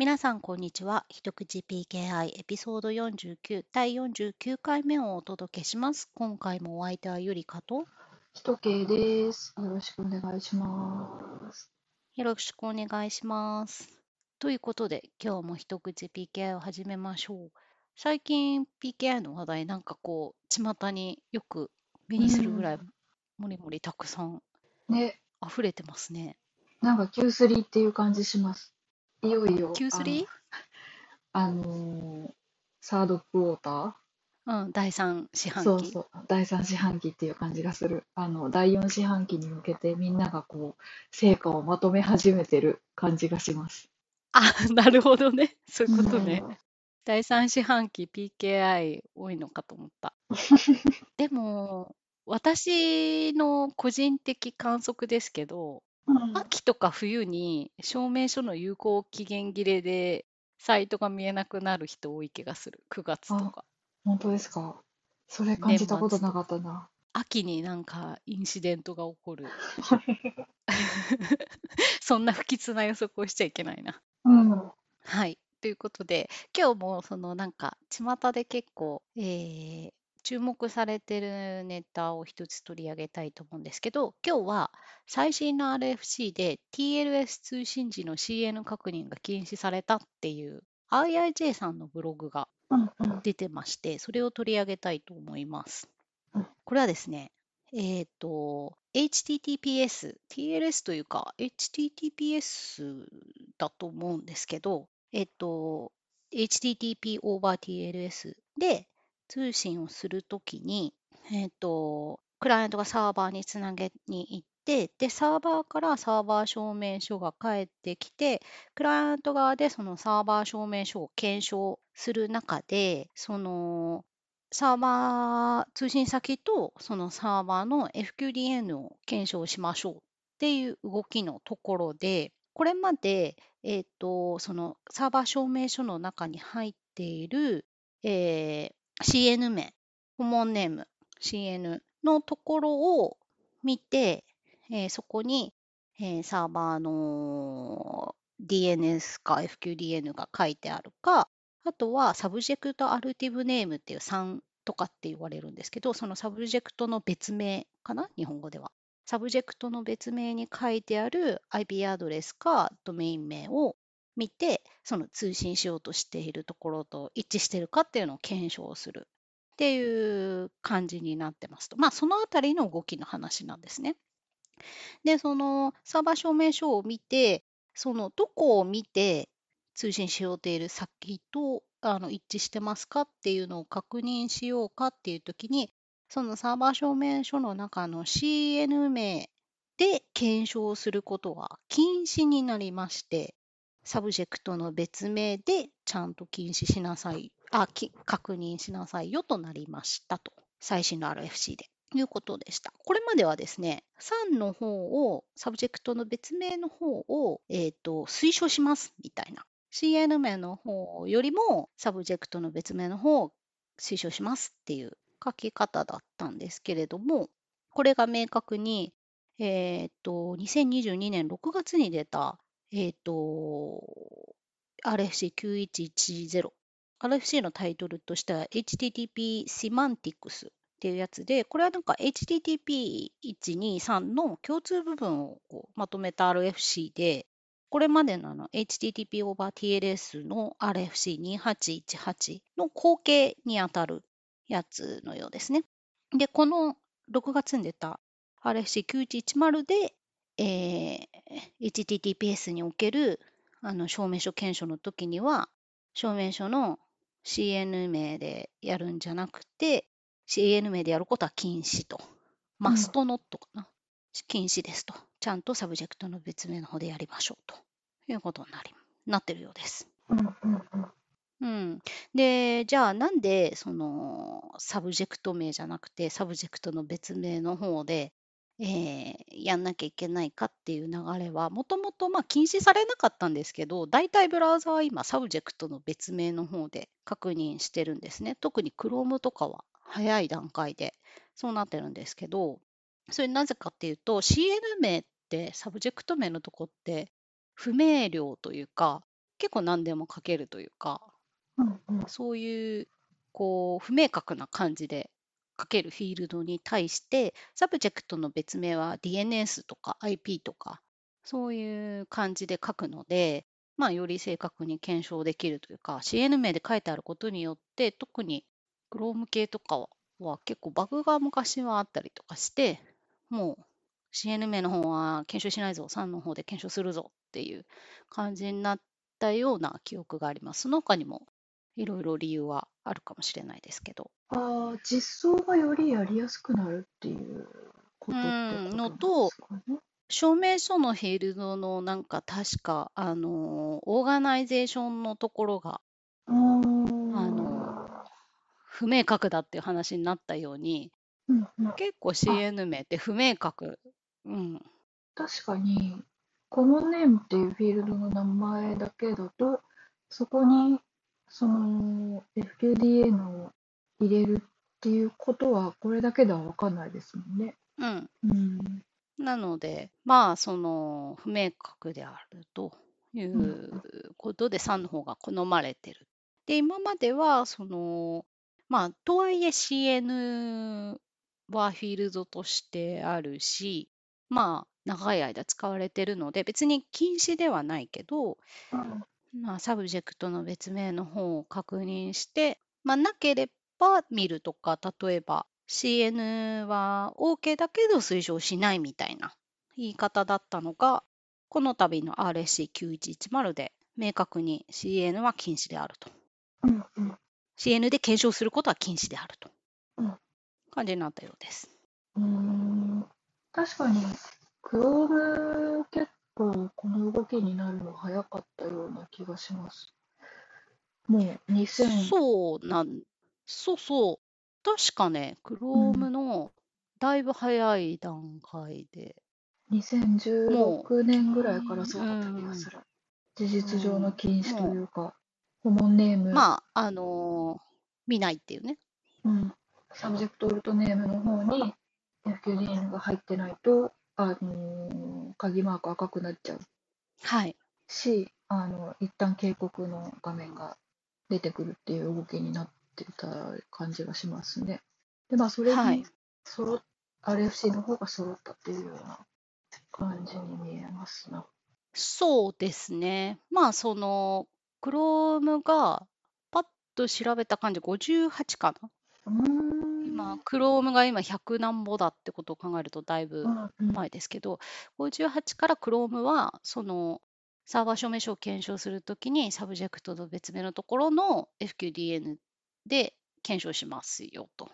皆さん、こんにちは。一口 PKI エピソード49第49回目をお届けします。今回もお相手はゆりかとひとけいです。よろしくお願いします。よろしくお願いします。ということで、今日も一口 PKI を始めましょう。最近 PKI の話題なんかこう、巷によく目にするぐらいもりもりたくさんね、溢れてますね。なんか Q3 っていう感じします。いよいよ、Q3? あの、あのーサードクォータうん、第3四ー半期。そうそう、第3四半期っていう感じがする。あの、第4四半期に向けてみんながこう、成果をまとめ始めてる感じがします。あ、なるほどね。そういうことね。うん第3四半期 PKI 多いのかと思った。でも、私の個人的観測ですけど、うん秋とか冬に証明書の有効期限切れでサイトが見えなくなる人多い気がする。9月とか。本当ですか？それ感じたことなかったな。秋になんかインシデントが起こる。そんな不吉な予測をしちゃいけないな。うん。はい。ということで、今日もそのなんか、巷で結構、えー注目されてるネタを一つ取り上げたいと思うんですけど、今日は最新の RFC で TLS 通信時の CN 確認が禁止されたっていう IIJ さんのブログが。出てまして、それを取り上げたいと思いますうん。これはですね、えっ、と、HTTPS、TLS というか、HTTPS だと思うんですけど、えっ、と、HTTP over TLS で通信をするときに、えっ、と、クライアントがサーバーにつなげに行って、で、サーバーからサーバー証明書が返ってきて、クライアント側でそのサーバー証明書を検証する中で、そのサーバー通信先とそのサーバーの FQDN を検証しましょうっていう動きのところで、これまで、えっとそのサーバー証明書の中に入っている、えー CN 名、 Common Name CN のところを見て、えーそこに、えーサーバーの DNS か FQDN が書いてあるか、あとは Subject Alternative Name っていう SAN とかって言われるんですけど、そのサブジェクトの別名かな日本語では。サブジェクトの別名に書いてある IP アドレスかドメイン名を見て、その通信しようとしているところと一致しているかっていうのを検証するっていう感じになってますと。まあ、そのあたりの動きの話なんですね。で、そのサーバー証明書を見て、そのどこを見て通信しようとしている先とあの一致してますかっていうのを確認しようかっていうときに、そのサーバー証明書の中の CN 名で検証することは禁止になりまして、サブジェクトの別名でちゃんと禁止しなさい、あ、確認しなさいよとなりましたと。最新の RFC で。いうことでした。これまではですね、 SAN の方を、サブジェクトの別名の方を、えー、と推奨しますみたいな。CN 名の方よりも、サブジェクトの別名の方を推奨しますっていう書き方だったんですけれども、これが明確に、えー、と2022年6月に出た、えー、と RFC9110 RFC のタイトルとしては HTTP Semantics っていうやつで、これはなんか HTTP123 の共通部分をこうまとめた RFC で、これまでのの HTTP over TLS の RFC2818 の後継にあたるやつのようですね。で、この6月に出た RFC9110 で、えー HTTPS におけるあの証明書検証の時には、証明書の CN 名でやるんじゃなくて、CN 名でやることは禁止と。 MUST NOT かな。禁止ですと。ちゃんとサブジェクトの別名の方でやりましょうということになりなってるようです。うんうんうん。うん、で、じゃあなんでそのサブジェクト名じゃなくてサブジェクトの別名の方で、えーやんなきゃいけないかっていう流れはもともとまあ禁止されなかったんですけど大体ブラウザは今サブジェクトの別名の方で確認してるんですね。特に Chrome とかは早い段階でそうなってるんですけどそれなぜかっていうと CN 名ってサブジェクト名のとこって不明瞭というか結構何でも書けるというか、うんうん。そういうこう不明確な感じで書けるフィールドに対して、サブジェクトの別名は DNS とか IP とか、そういう感じで書くので、まあ、より正確に検証できるというか、CN 名で書いてあることによって、特に Chrome 系とかは結構バグが昔はあったりとかして、もう CN 名の方は検証しないぞ、3の方で検証するぞっていう感じになったような記憶があります。その他にもいろいろ理由はあるかもしれないですけど。ああ、実装がよりやりやすくなるっていうことってうんことなんでのとすかね。証明書のフィールドのなんか確か、あの、オーガナイゼーションのところがあーあの不明確だっていう話になったように、うんうん、結構 CN 名って不明確。うん。確かに、コモンネームっていうフィールドの名前だけだと、そこにその FQDN を入れるっていうことは、これだけでは分かんないですもんね。うん。うん。なので、まあ、その不明確であるということで3の方が好まれてる。で、今までは、その、まあ、とはいえ CN はフィールドとしてあるし、まあ、長い間使われてるので、別に禁止ではないけど、うんまあ、サブジェクトの別名の方を確認して、まあ、なければ見るとか、例えば CN は OK だけど推奨しないみたいな言い方だったのが、この度の RSC9110 で明確に CN は禁止であると。うんうん CN で検証することは禁止であると。うん感じになったようです。うーん確かに、Chrome 結構この動きになるの早かったような気がします。もう2000、そうなん、そうそう。確かね、Chrome のだいぶ早い段階で、も2016年ぐらいからそうだった気がする。事実上の禁止というか、 Common Name、まあ、あのー見ないっていうね。うん、 Subject Alt Name の方に FQDN が入ってないと、あのー鍵マーク赤くなっちゃうはい。し、あの一旦警告の画面が出てくるっていう動きになってた感じがしますね。で、まあ、それはいに揃っ、RFC の方が揃ったっていうような感じに見えますな。そうですね。まあ、その、Chrome がパッと調べた感じ、58かな。うーん今、Chrome が今100何ぼだってことを考えるとだいぶ前ですけど、58から Chrome は、その、サーバー証明書を検証するときに、サブジェクトと別名のところの FQDN で検証しますよと。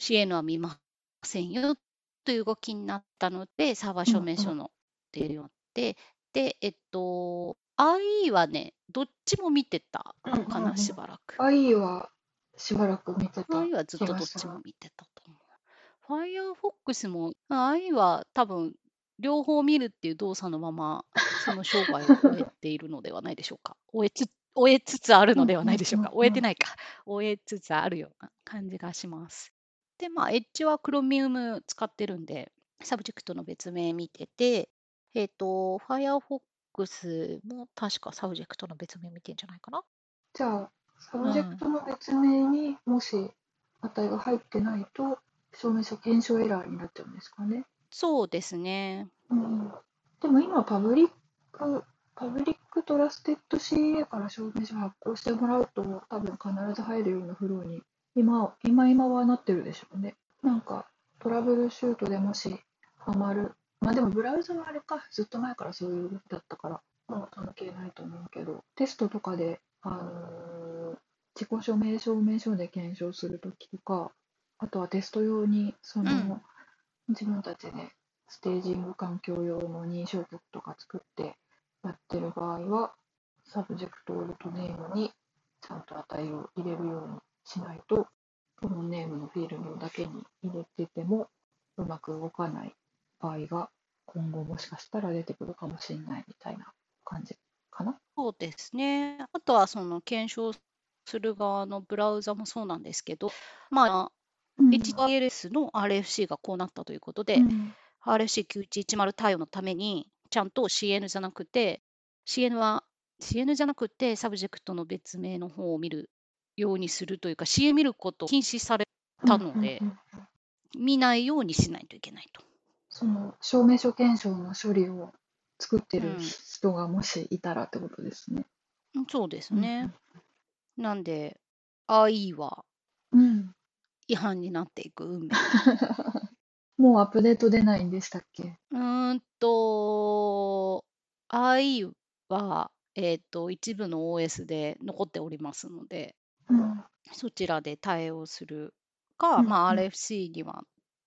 CN は見ませんよという動きになったので、サーバー証明書のっていうので、で、えっと、IE はね、どっちも見てたかな、しばらく。IE はしばらく見てた IE はずっとどっちも見てたと思う。Firefox も、IE は多分、両方見るっていう動作のまま、その生涯を 終えているのではないでしょうか。終えつ終えつつあるのではないでしょうか。終えてないか。終えつつあるような感じがします。で、まあ、エッジは Chromium 使ってるんで、サブジェクトの別名見てて、えっ、と、Firefox も確かサブジェクトの別名見てんじゃないかな。じゃあ、サブジェクトの別名にもし値が入ってないと、証明書検証エラーになっちゃうんですかね。そうですね。うん、でも今、パブリック、 Public Trusted CA から証明書発行してもらうと、多分必ず入るようなフローに、今、今今はなってるでしょうね。なんか、トラブルシュートでもしハマる。まあでも、ブラウザはあれか、ずっと前からそういう動きだったから、もう関係ないと思うけど、テストとかで、あのー自己証明証明書で検証するときとか、あとはテスト用に、その、うん自分たちでステージング環境用の認証局とか作ってやってる場合は、 Subject Alt Name にちゃんと値を入れるようにしないと、 Common Name のフィールドだけに入れててもうまく動かない場合が今後もしかしたら出てくるかもしれないみたいな感じかな。そうですね。あとはその検証する側のブラウザもそうなんですけど、まあ、うん HTTPS の RFC がこうなったということで、うん RFC9110 対応のために、ちゃんと CN じゃなくて、CN は CN じゃなくて、サブジェクトの別名の方を見るようにするというか、CN 見ることを禁止されたので、見ないようにしないといけないと。その証明書検証の処理を作ってるうん人がもしいたらってことですね。うんそうですね。なんで、IE は。違反になっていく運命。もうアップデート出ないんでしたっけ？うーんと、IE は、えっと、一部の OS で残っておりますので、うん。そちらで対応するか、うんまあ、うん RFC には、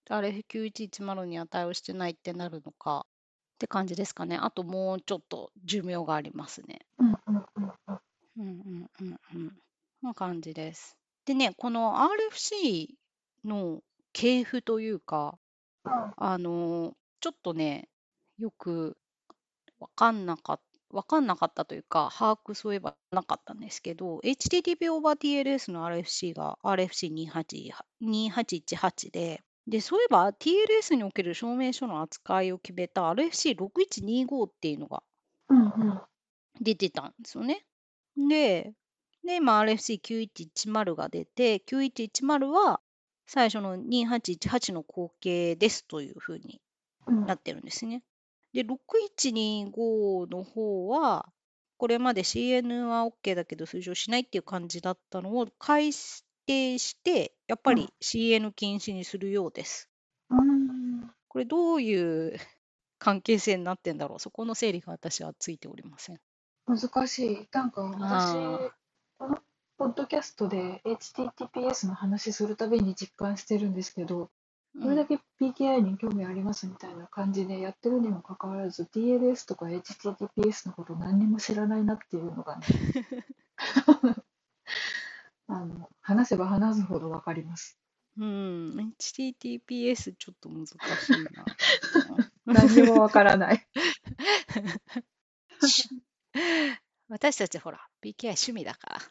RF9110 には対応してないってなるのかって感じですかね。あともうちょっと寿命がありますね。うんうんうんうん。うんうん。な感じです。でね、この RFC の系譜というか、あのちょっとね、よくわかんなかった。わかんなかったというか、把握そういえばなかったんですけど、HTTP over TLS の RFC が RFC2818 で、で、そういえば TLS における証明書の扱いを決めた RFC6125 っていうのが。出てたんですよね。で、で、今 RFC9110 が出て、9110は最初の2818の後継ですというふうにうんなってるんですね。で、6125の方は、これまで CN は OK だけど推奨しないっていう感じだったのを改定して、やっぱうんり CN 禁止にするようです。うんこれどういう 関係性になってんだろうそこの整理が私はついておりません。難しい。なんか私あ、このポッドキャストで HTTPS の話するたびに実感してるんですけど、これだけ PKI に興味ありますみたいな感じでやってるにもかかわらず、DLS とか HTTPS のこと何にも知らないなっていうのがね、あの話せば話すほどわかります。うん、HTTPS ちょっと難しいな。何にもわからない。私たちほら、PKI 趣味だから。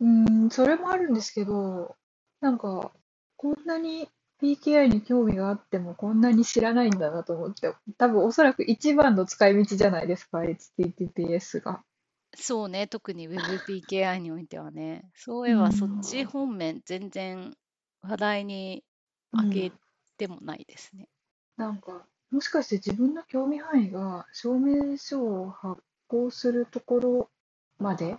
うん、それもあるんですけど、なんか、こんなに PKI に興味があってもこんなに知らないんだなと思って、多分おそらく一番の使い道じゃないですか、HTTPS が。そうね、特に WebPKI においてはね。そういえばそっち方面全然話題にうん上げてもないですね。なんか、もしかして自分の興味範囲が証明書を発行するところまでっ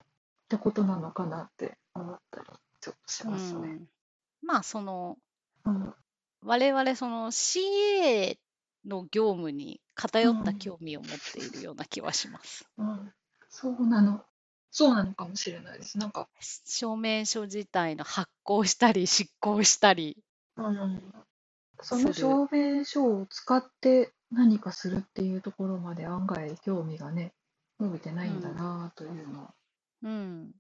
てことなのかなって思ったりちょっとしますね。うん、まあそのうん我々その CA の業務に偏ったうん興味を持っているような気はします。うん、そうなの。そうなのかもしれないです。なんか、証明書自体の発行したり執行したり。うん、その証明書を使って何かするっていうところまで案外興味がね、伸びてないんだなというのは。うん、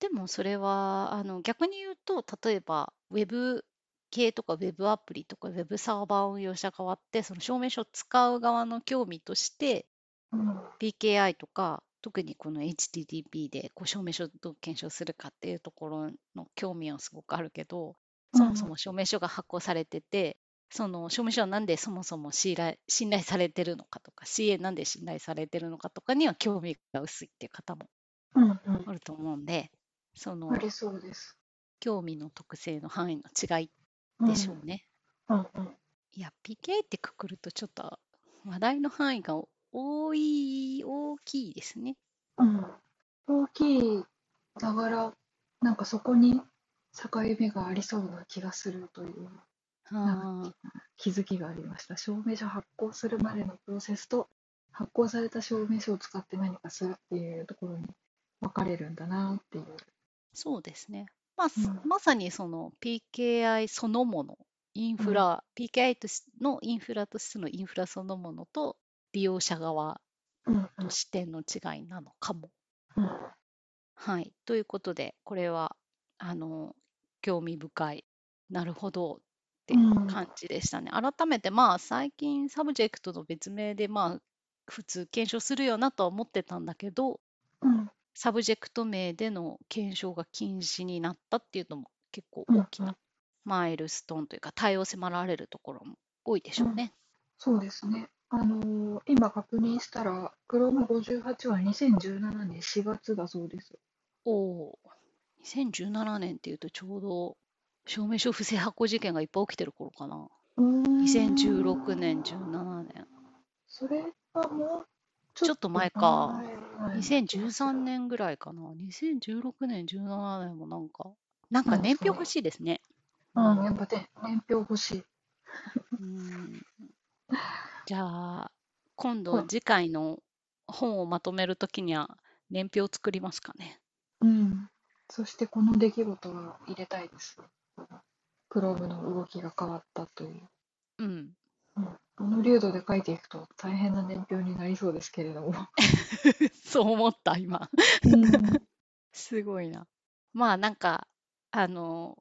でもそれはあの逆に言うと例えば Web 系とか Web アプリとか Web サーバー運用者側ってその証明書を使う側の興味としてうん、PKI とか特にこの HTTP でこう証明書をどう検証するかっていうところの興味はすごくあるけどそもそも証明書が発行されててその証明書はなんでそもそも信頼信頼されてるのかとか CA なんで信頼されてるのかとかには興味が薄いっていう方もうん、うん、あると思うんでそのありそうです。興味の特性の範囲の違いうんでしょうね。うんうんいや PK ってくくるとちょっと話題の範囲が多い大きいですね。うん、大きいながら、なんかそこに境目がありそうな気がするというあ気づきがありました。証明書発行するまでのプロセスと、発行された証明書を使って何かするっていうところに分かれるんだなっていう。そうですね。まあ、うんまさにその PKI そのもの、インフラ、PKI としのインフラとしてのインフラそのものと利用者側うんうんの視点の違いなのかも。うんはい。ということで、これは、あの、興味深い、なるほどってうん感じでしたね。改めて、まあ、最近、サブジェクトの別名で、まあ、普通検証するよなとは思ってたんだけど、うんサブジェクト名での検証が禁止になったっていうのも結構うん大きなマイルストーンというか、対応迫られるところも多いでしょうね。そうですね。あのー今確認したら、Chrome58 は2017年4月だそうです。おおー、2017年っていうとちょうど証明書不正発行事件がいっぱい起きてる頃かな。うーん。2016年、17年。それはもうちょっと前か。前2013年ぐらいかな。2016年、17年もなんか、なんかうん年表欲しいですね。うん、やっぱね、年表欲しい。うんじゃあ、今度はい次回の本をまとめるときには年表を作りますかね。うん。そしてこの出来事は入れたいです。クロームの動きが変わったという。うん。うん、この流度で書いていくと大変な年表になりそうですけれども。そう思った、今。うん、すごいな。まあなんか、あの、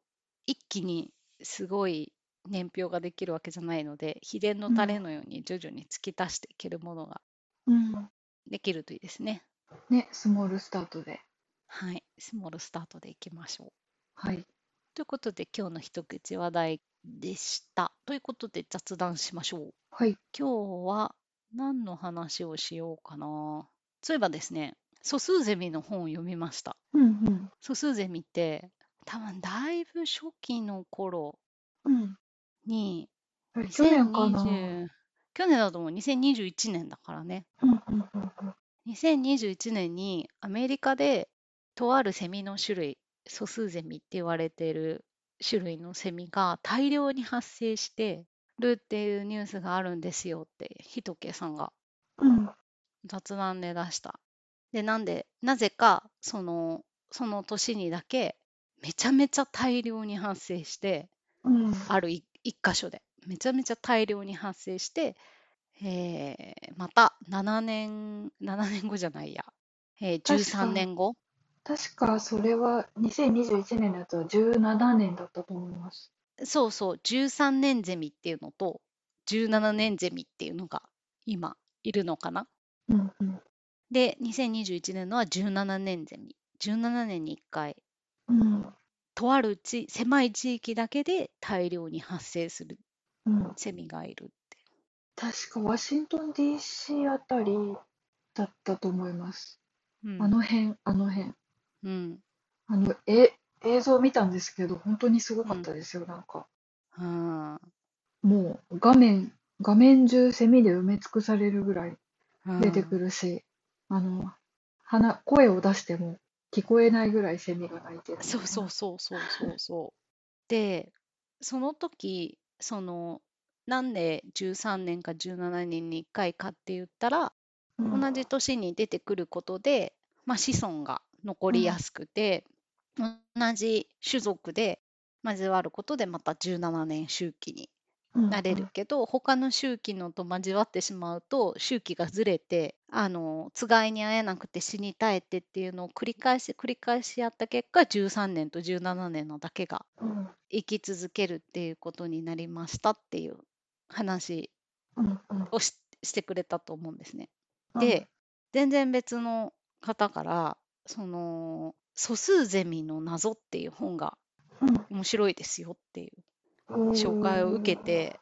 一気にすごい年表ができるわけじゃないので、秘伝のタレのように徐々に突き足していけるものがうん。できるといいですね。ね、スモールスタートで。はい。スモールスタートでいきましょう。はい。ということで、今日の一口話題でした。ということで、雑談しましょう。はい。今日は何の話をしようかな。そういえばですね、素数ゼミの本を読みました。うん素数ゼミって、多分だいぶ初期の頃うん。うん。去年かな？2020去年だと思う、2021年だからね。うんうんうんうん。2021年にアメリカでとあるセミの種類、素数ゼミって言われてる種類のセミが大量に発生してるっていうニュースがあるんですよって、ひとけさんがうん。雑談で出した。で、なんで、なぜか、その、その年にだけ、めちゃめちゃ大量に発生して、うん。ある一一箇所で、めちゃめちゃ大量に発生して、えーまた7年、7年後じゃないや、えー確13か年後、確かそれは2021年のやつは17年だったと思います。そうそう、13年ゼミっていうのと、17年ゼミっていうのが今いるのかな。うんうん。で、2021年のは17年ゼミ。17年に1回、うん。とある地狭い地域だけで大量に発生するうん。セミがいるって。確かワシントン DC あたりだったと思います。うん、あの辺、あの辺。うん、あの、え、映像見たんですけど、本当にすごかったですよ、なんか。うんもう画面、画面中セミで埋め尽くされるぐらいうん出てくるし、あの、鼻、声を出しても聞こえないぐらいセミが鳴いてるみたいな。そうそうそうそうそうそう。で、その時、その、なんで13年か17年に1回かって言ったら、うん。同じ年に出てくることで、まあ、子孫が残りやすくて、同じ種族で交わることでまた17年周期にうんなれるけど、他の周期のと交わってしまうと周期がずれてあのつがいに会えなくて死に絶えてっていうのを繰り返し繰り返しやった結果13年と17年のだけがうん。生き続けるっていうことになりましたっていう話うん。うん。をししてくれたと思うんですね。うんで、全然別の方からその素数ゼミの謎っていう本が面白いですよっていううん、紹介を受けて、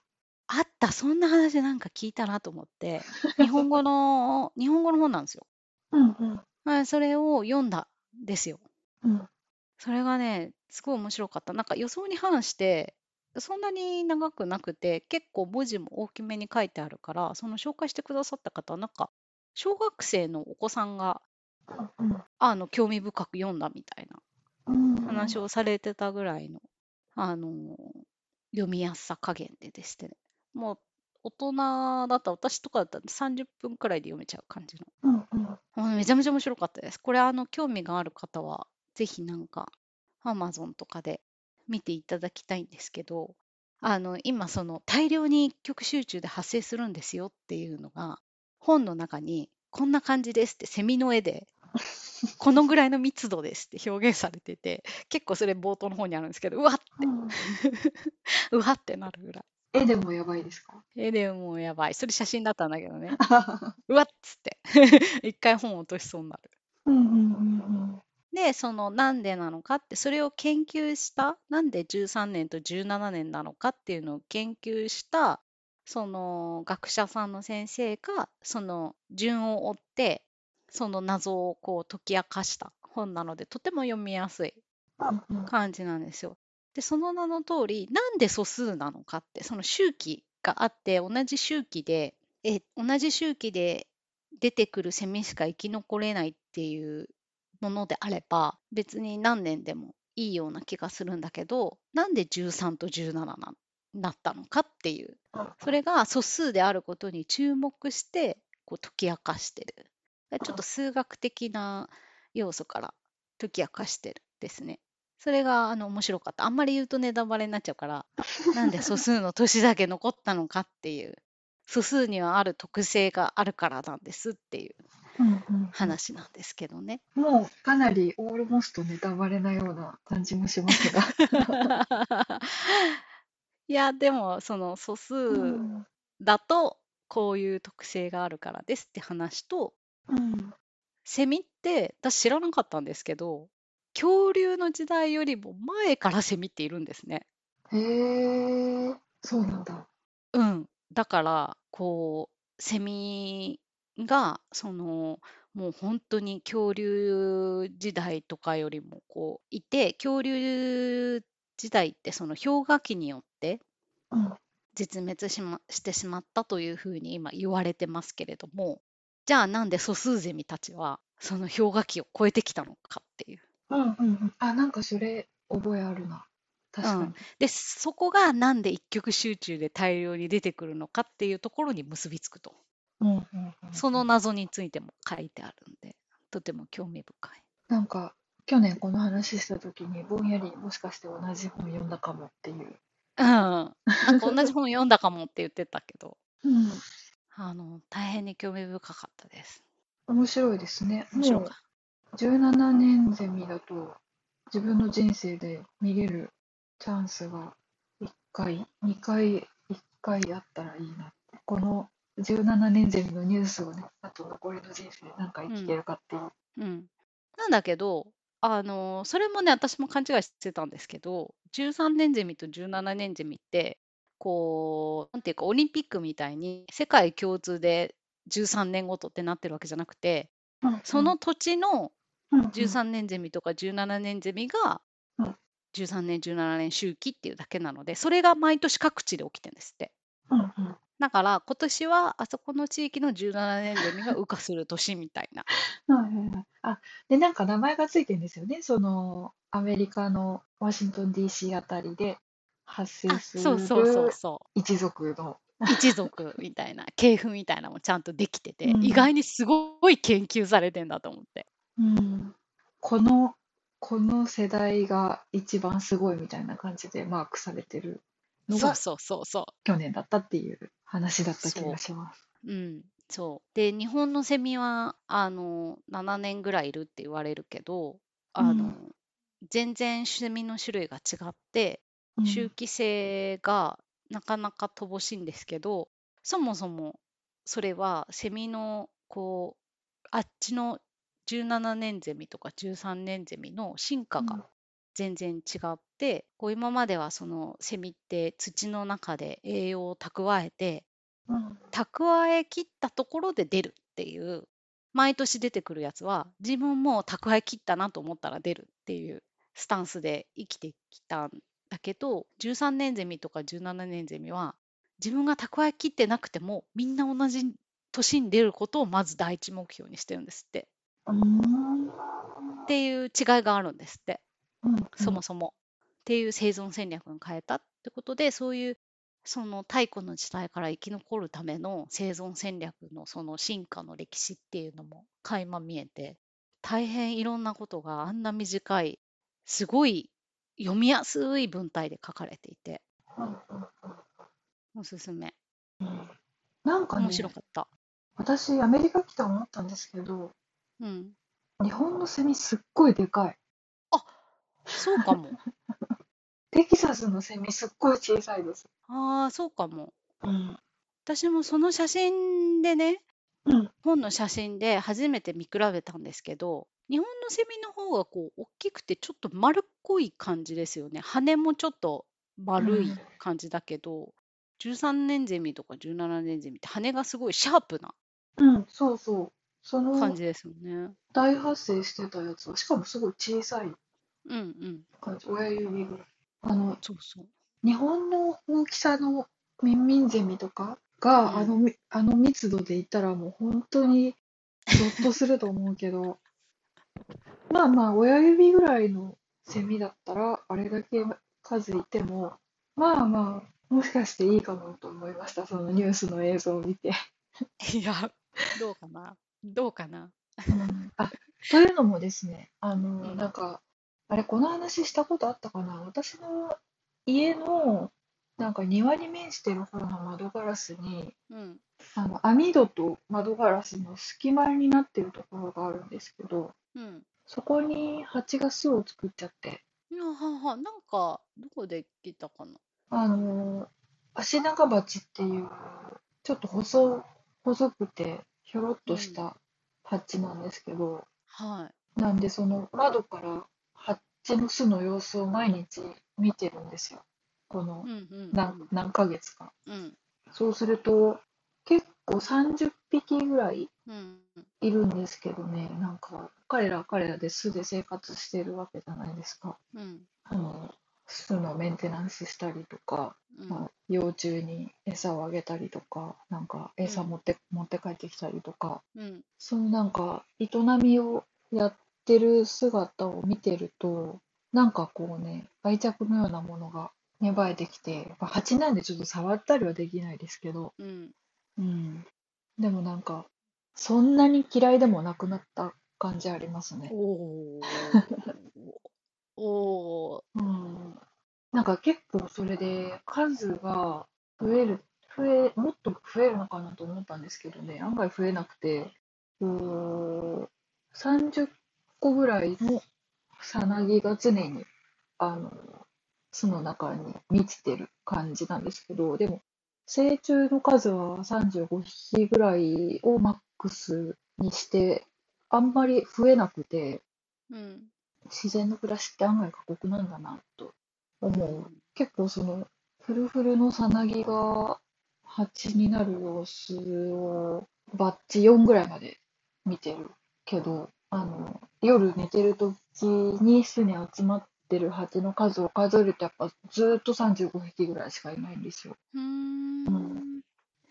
あった、そんな話なんか聞いたなと思って、日本語の、日本語の本なんですよ。うんうんはいそれを読んだんですよ。うんそれがね、すごい面白かった。なんか予想に反して、そんなに長くなくて、結構文字も大きめに書いてあるから、その紹介してくださった方は、なんか、小学生のお子さんが、うん。あの、興味深く読んだみたいな。うん。話をされてたぐらいの、あの読みやすさ加減でですね、もう大人だったら、私とかだったら30分くらいで読めちゃう感じの。うんうん。もうめちゃめちゃ面白かったです。これ、あの、興味がある方は、ぜひなんか、Amazon とかで見ていただきたいんですけど、あの、今、その、大量に一極集中で発生するんですよっていうのが、本の中に、こんな感じですって、セミの絵で、このぐらいの密度ですって表現されてて、結構それ冒頭の方にあるんですけど、うわっうん うわってなるぐらい。絵でもやばいですか？絵でもうやばい。それ写真だったんだけどね。うわっつって。一回本を落としそうになる。うんうんうんで、そのなんでなのかって、それを研究した、なんで13年と17年なのかっていうのを研究したその学者さんの先生がその順を追ってその謎をこう解き明かした本なのでとても読みやすい感じなんですよ。でその名の通りなんで素数なのかってその周期があって同じ周期でえ同じ周期で出てくるセミしか生き残れないっていうものであれば別に何年でもいいような気がするんだけどなんで13と17ななったのかっていう。それが素数であることに注目してこう解き明かしてるちょっと数学的な要素から解き明かしてるですね。それがあの面白かった。あんまり言うとネタバレになっちゃうから、なんで素数の年だけ残ったのかっていう、素数にはある特性があるからなんですっていううんうん話なんですけどね。もうかなりオールモストネタバレなような感じもしますが。いや、でもその素う数んだとこういう特性があるからですって話と、うんセミって私知らなかったんですけど、恐竜の時代よりも前からセミっているんですね。へえ、そうなんだ。うん。だから、こう、セミが、その、もう本当に恐竜時代とかよりもこういて、恐竜時代ってその氷河期によってうん絶滅し,、ま、してしまったというふうに今言われてますけれども、じゃあなんで素数ゼミたちはその氷河期を超えてきたのかっていう。うんうんうん。あ、なんかそれ覚えあるな。確かに。で、そこがなんで一極集中で大量に出てくるのかっていうところに結びつくと。うんうんうんその謎についても書いてあるんで、とても興味深い。なんか去年この話した時にぼんやりもしかして同じ本読んだかもっていう。うん。なんか同じ本読んだかもって言ってたけど、うん。あの、大変に興味深かったです。面白いですね。も面白かう17年ゼミだと自分の人生で見れるチャンスが1回、2回、1回あったらいいなって。この17年ゼミのニュースをね、あと残りの人生で何回聞けるかっていう。うん。なんだけど、あの、それもね、私も勘違いしてたんですけど、13年ゼミと17年ゼミって、こう、なんていうか、オリンピックみたいに世界共通で13年ごとってなってるわけじゃなくて、うんその土地のうんうん。13年ゼミとか17年ゼミがうん。13年17年周期っていうだけなのでそれが毎年各地で起きてるんですって。うんうん。だから今年はあそこの地域の17年ゼミが羽化する年みたいな。あ、で、なんか名前がついてるんですよね。その、アメリカのワシントン DC あたりで発生あすそうそうそうるそ一族の。う一族みたいな 系譜みたいなのもちゃんとできてて、うん意外にすごい研究されてんだと思ってうん。この、この世代が一番すごいみたいな感じでマークされてるのがそうそうそうそ去年だったっていう話だった気がします。ううんそうで日本のセミはあの7年ぐらいいるって言われるけどあの、うん全然セミの種類が違ってうん。周期性がなかなか乏しいんですけど、そもそもそれはセミのこうあっちの17年ゼミとか13年ゼミの進化が全然違って、こう今まではそのセミって土の中で栄養を蓄えてうん。蓄え切ったところで出るっていう毎年出てくるやつは自分も蓄え切ったなと思ったら出るっていうスタンスで生きてきたんだけど13年ゼミとか17年ゼミは自分が蓄え切ってなくてもみんな同じ年に出ることをまず第一目標にしてるんですって。うん。っていう違いがあるんですって。うん。そもそも。っていう生存戦略が変えたってことでそういうその太古の時代から生き残るための生存戦略のその進化の歴史っていうのも垣間見えて大変いろんなことがあんな短いすごい読みやすい文体で書かれていておすすめうんなんかね面、白かった。私アメリカ来て思ったんですけど、うん、日本のセミすっごいでかい。そうかも。テキサスのセミすっごい小さいです。ああそうかも。うん。私もその写真でねうん。本の写真で初めて見比べたんですけど日本のセミの方がこう大きくてちょっと丸っこい感じですよね羽もちょっと丸いうん感じだけど、13年ゼミとか17年ゼミって羽がすごいシャープなうん、そうそう。その感じですよね。大発生してたやつは、しかもすごい小さいうんうん。感じ、親指ぐらい。あの、そうそう。日本の大きさのミンミンゼミとかが、うんあのみ、あの密度でいったらもう本当にゾッとすると思うけど、まあまあ、親指ぐらいのセミだったら、あれだけ数いても、まあまあ、もしかしていいかもと思いました、そのニュースの映像を見て。いや、どうかな？どうかな？うん。あ、というのもですね、あの、うん。なんか、あれ、この話したことあったかな？私の家の、なんか庭に面してる方の窓ガラスに、うん。あの、網戸と窓ガラスの隙間になってるところがあるんですけど、うん。そこに蜂が巣を作っちゃって、いや、はは、なんか、どこで聞いたかな？あの、アシナガバチっていう、ちょっと細、細くて、ひょろっとした蜂なんですけど、はなんで、その窓から蜂の巣の様子を毎日見てるんですよ。このい。うんうん。何何ヶ月か。うん。そうすると、結構30匹ぐらいうん。いるんですけどね、なんか彼らは彼らで巣で生活してるわけじゃないですか。うん。あの巣のメンテナンスしたりとか、うん。まあ、幼虫に餌をあげたりとか、なんか餌持って、持って帰ってきたりとか、うん。そのなんか営みをやってる姿を見てると、なんかこうね、愛着のようなものが芽生えてきて、まあ、蜂なんでちょっと触ったりはできないですけど、うん。うん。でもなんか、そんなに嫌いでもなくなった感じありますね。おー。おー。うん。なんか結構それで数が増える、増え、もっと増えるのかなと思ったんですけどね、案外増えなくて、こう、30個ぐらいのさなぎが常に、あの、巣の中に満ちてる感じなんですけど、でも、成虫の数は35匹ぐらいをマックスにして、あんまり増えなくて、うん。自然の暮らしって案外過酷なんだなと思う。結構そのフルフルのさなぎが蜂になる様子をバッチ4ぐらいまで見てるけど、あの夜寝てる時に巣に集まってる蜂の数を数えるとやっぱずーっと35匹ぐらいしかいないんですよ。うーん。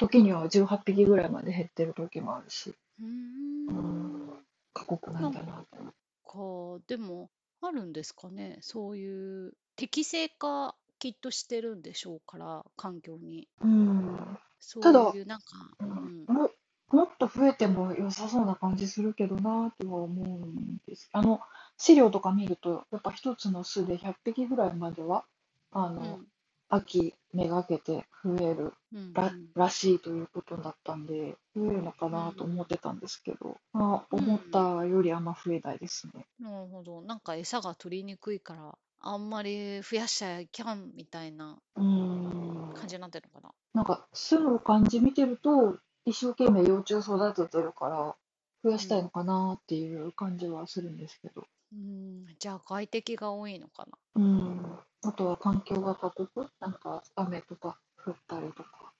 うん時には18匹ぐらいまで減ってる時もあるし、うんん、過酷なんだなと思か、でも、あるんですかね。そういう適正化きっとしてるんでしょうから、環境に。う。うんそただういうなんか、ううんん。ももっと増えても良さそうな感じするけどなとは思うんです。あの資料とか見ると、やっぱ一つの巣で100匹ぐらいまではあの、うん。秋めがけて増えるうん。ららしいということだったんで、増えるのかなと思ってたんですけど、まあ、思ったよりあんま増えないですね。なるほど。なんか餌が取りにくいから、あんまり増やしちゃいきゃんみたいな感じになってるのかな。なんか巣の感じ見てると、一生懸命幼虫育ててるから、増やしたいのかなっていう感じはするんですけど。うん。じゃあ外敵が多いのかな。うん。あとは環境が過酷？なんか雨とか降ったりとか、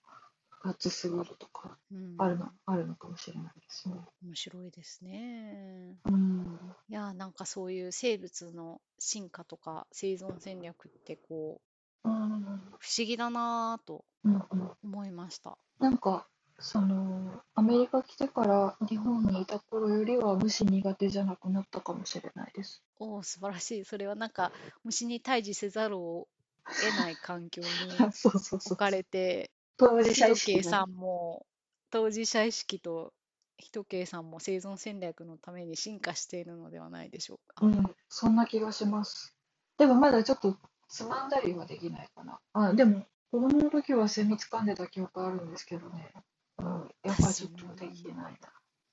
暑すぎるとか、うん。あるの、あるのかもしれないですね。面白いですね。うん。いやー、なんかそういう生物の進化とか生存戦略ってこう、うん。不思議だなぁと。思いました。なんか、その、アメリカ来てから日本にいた頃よりは虫苦手じゃなくなったかもしれないです。おお、素晴らしい。それはなんか虫に対峙せざるを得ない環境に そうそうそう。置かれて、当事者意人識さんも当事者意識と人計さんも生存戦略のために進化しているのではないでしょうか。うん、そんな気がします。でもまだちょっとつまんだりはできないかな。あ、でも子供の時はセミ掴んでた記憶あるんですけどね。うん、やっぱちょっとできない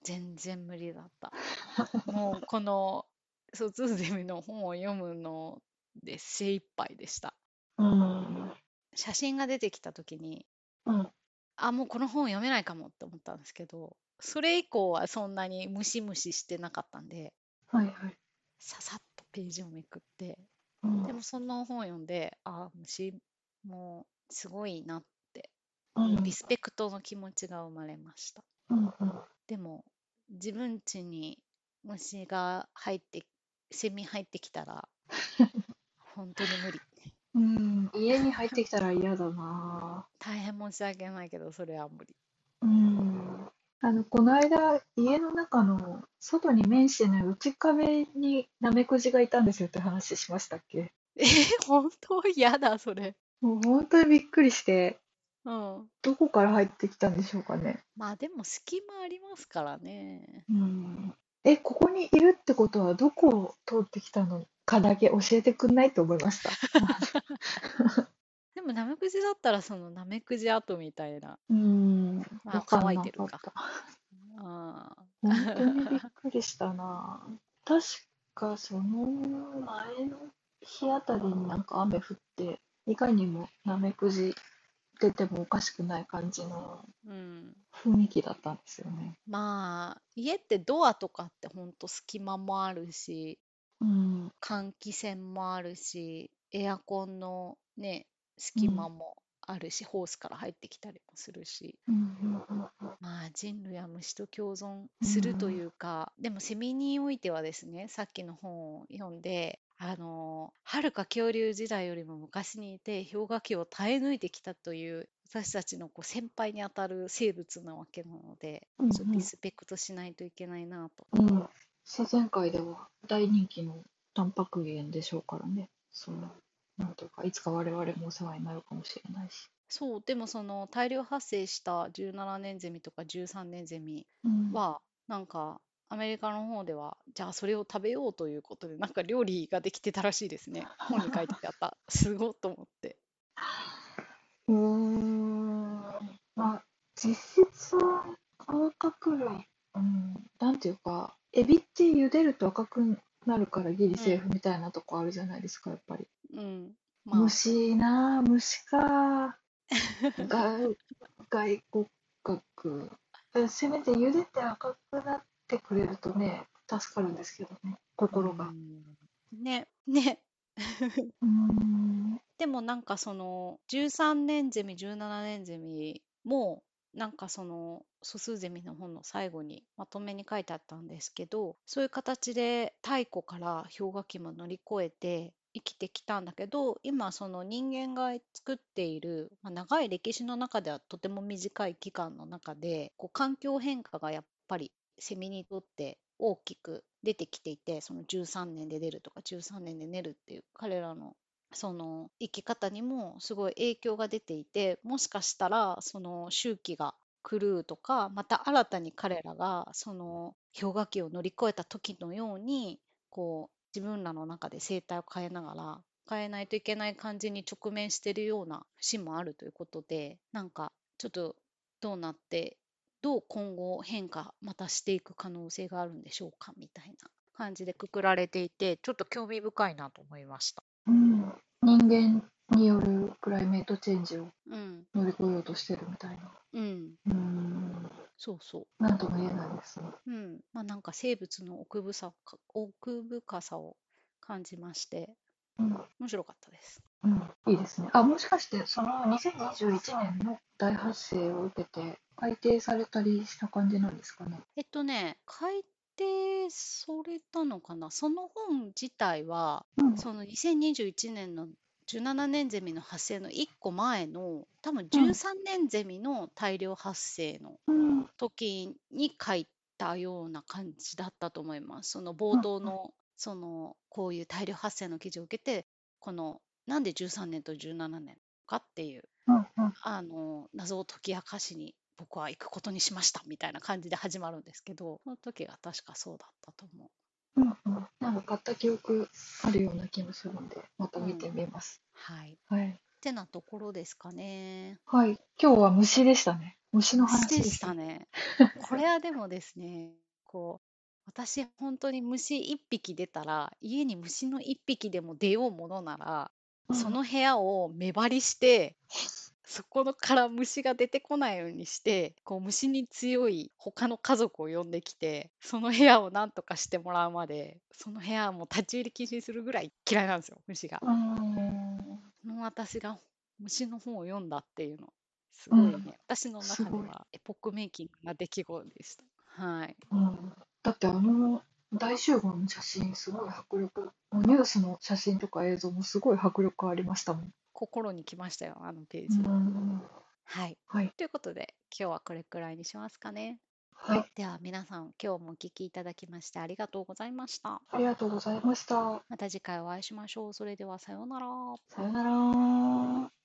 全然無理だった。もうこの 卒ゼミの本を読むので精一杯でした。な。うん。写真が出てきた時に、うん。あ、もうこの本読めないかもって思ったんですけど、それ以降はそんなにムシムシしてなかったんで、はいはい。ささっとページをめくって、うんでもその本を読んで、あ、虫もうすごいなってうん。リスペクトの気持ちが生まれました。うんうん。でも自分家に虫が入ってセミ入ってきたら 本当に無理。うん、家に入ってきたら嫌だな。大変申し訳ないけどそれは無理。うん。あの、この間、家の中の外に面してない内壁にナメクジがいたんですよって話しましたっけ？え本当？嫌だそれ。もう本当にびっくりして、うんどこから入ってきたんでしょうかね。まあでも隙間ありますからねうん。え、ここにいるってことはどこを通ってきたのかだけ教えてくんないと思いました。でもナメクジだったらそのナメクジ跡みたいなうん。まあ乾いてるか。あ本当にびっくりしたな。確かその前の日あたりになんか雨降って、いかにもナメクジ出てもおかしくない感じの雰囲気だったんですよね。まあ家ってドアとかってほんと隙間もあるしうん。換気扇もあるしエアコンのね隙間もあるし、ホースから入ってきたりもするし。うん。うん。うん。まあ人類は虫と共存するというか、でもセミにおいてはですねさっきの本を読んであの遥か恐竜時代よりも昔にいて氷河期を耐え抜いてきたという私たちのこう先輩にあたる生物なわけなので、うんうんちょっとリスペクトしないといけないなと。うん。自然界では大人気のタンパク源でしょうからね。その、なんというか、いつか我々もお世話になるかもしれないし。そうでもその大量発生した17年ゼミとか13年ゼミうん。はなんかアメリカの方ではじゃあそれを食べようということでなんか料理ができてたらしいですね 本に書いてあったすごいと思ってうーん。まあ、実質、甲殻類、うん、なんていうか、エビって茹でると赤くなるからギリセーフみたいなとこあるじゃないですか、やっぱり。うんまあ虫なあ、虫か。外外骨格。えせめて茹でて赤くなってくれるとね、助かるんですけどね、心が。うんねね。でもなんかその13年ゼミ17年ゼミもなんかその素数ゼミの本の最後にまとめに書いてあったんですけどそういう形で太古から氷河期も乗り越えて生きてきたんだけど今その人間が作っている、まあ、長い歴史の中ではとても短い期間の中でこう環境変化がやっぱりセミにとって大きく出てきていてその13年で出るとか13年で寝るっていう彼らのその生き方にもすごい影響が出ていてもしかしたらその周期が狂うとかまた新たに彼らがその氷河期を乗り越えた時のようにこう自分らの中で生態を変えながら変えないといけない感じに直面しているような節もあるということでなんかちょっとどうなってどう今後変化またしていく可能性があるんでしょうかみたいな感じでくくられていてちょっと興味深いなと思いました。うん。人間によるクライメートチェンジをうん、乗り越えようとしてるみたいな。うん、うーん。そうそなんとも言えないですね。う。うん、まあなんか生物の奥深さか奥深さを感じましてうん。面白かったです。うん。いいですね。あ、もしかして、その2021年の大発生を受けて、改定されたりした感じなんですかね？えっとね改定されたのかな？その本自体はうん。その2021年の17年ゼミの発生の1個前の多分うん。13年ゼミの大量発生のうん。時に書いたような感じだったと思います。その冒頭のそのこういう大量発生の記事を受けてこのなんで13年と17年かっていううん。うん。あの謎を解き明かしに僕は行くことにしましたみたいな感じで始まるんですけどその時が確かそうだったと思うん。うん。なんか買った記憶あるような気もするんで、またう。う見てん、みます。はい。っはい。てなところですかね。はい。今日は虫でしたね。虫の話でしたた。ね。これはでもですね、こう、私本当に虫1匹出たら、家に虫の1匹でも出ようものなら、うん。その部屋を目張りして、そこのから虫が出てこないようにして、こう虫に強い他の家族を呼んできて、その部屋を何とかしてもらうまで、その部屋も立ち入り禁止にするぐらい嫌いなんですよ、虫が。うーん。その私が虫の本を読んだっていうの。すごいね。うん私のすごい中ではエポックメイキングな出来事でした。はい。うん、だってあの大集合の写真すごい迫力もうニュースの写真とか映像もすごい迫力ありましたもん。心に来ましたよ、あのペーうジ。ん、はい。はいということで、今日はこれくらいにしますかね。はいでは皆さん、今日もお聞きいただきましてありがとうございました。ありがとうございました。また次回お会いしましょう。それではさようなら。さよなら。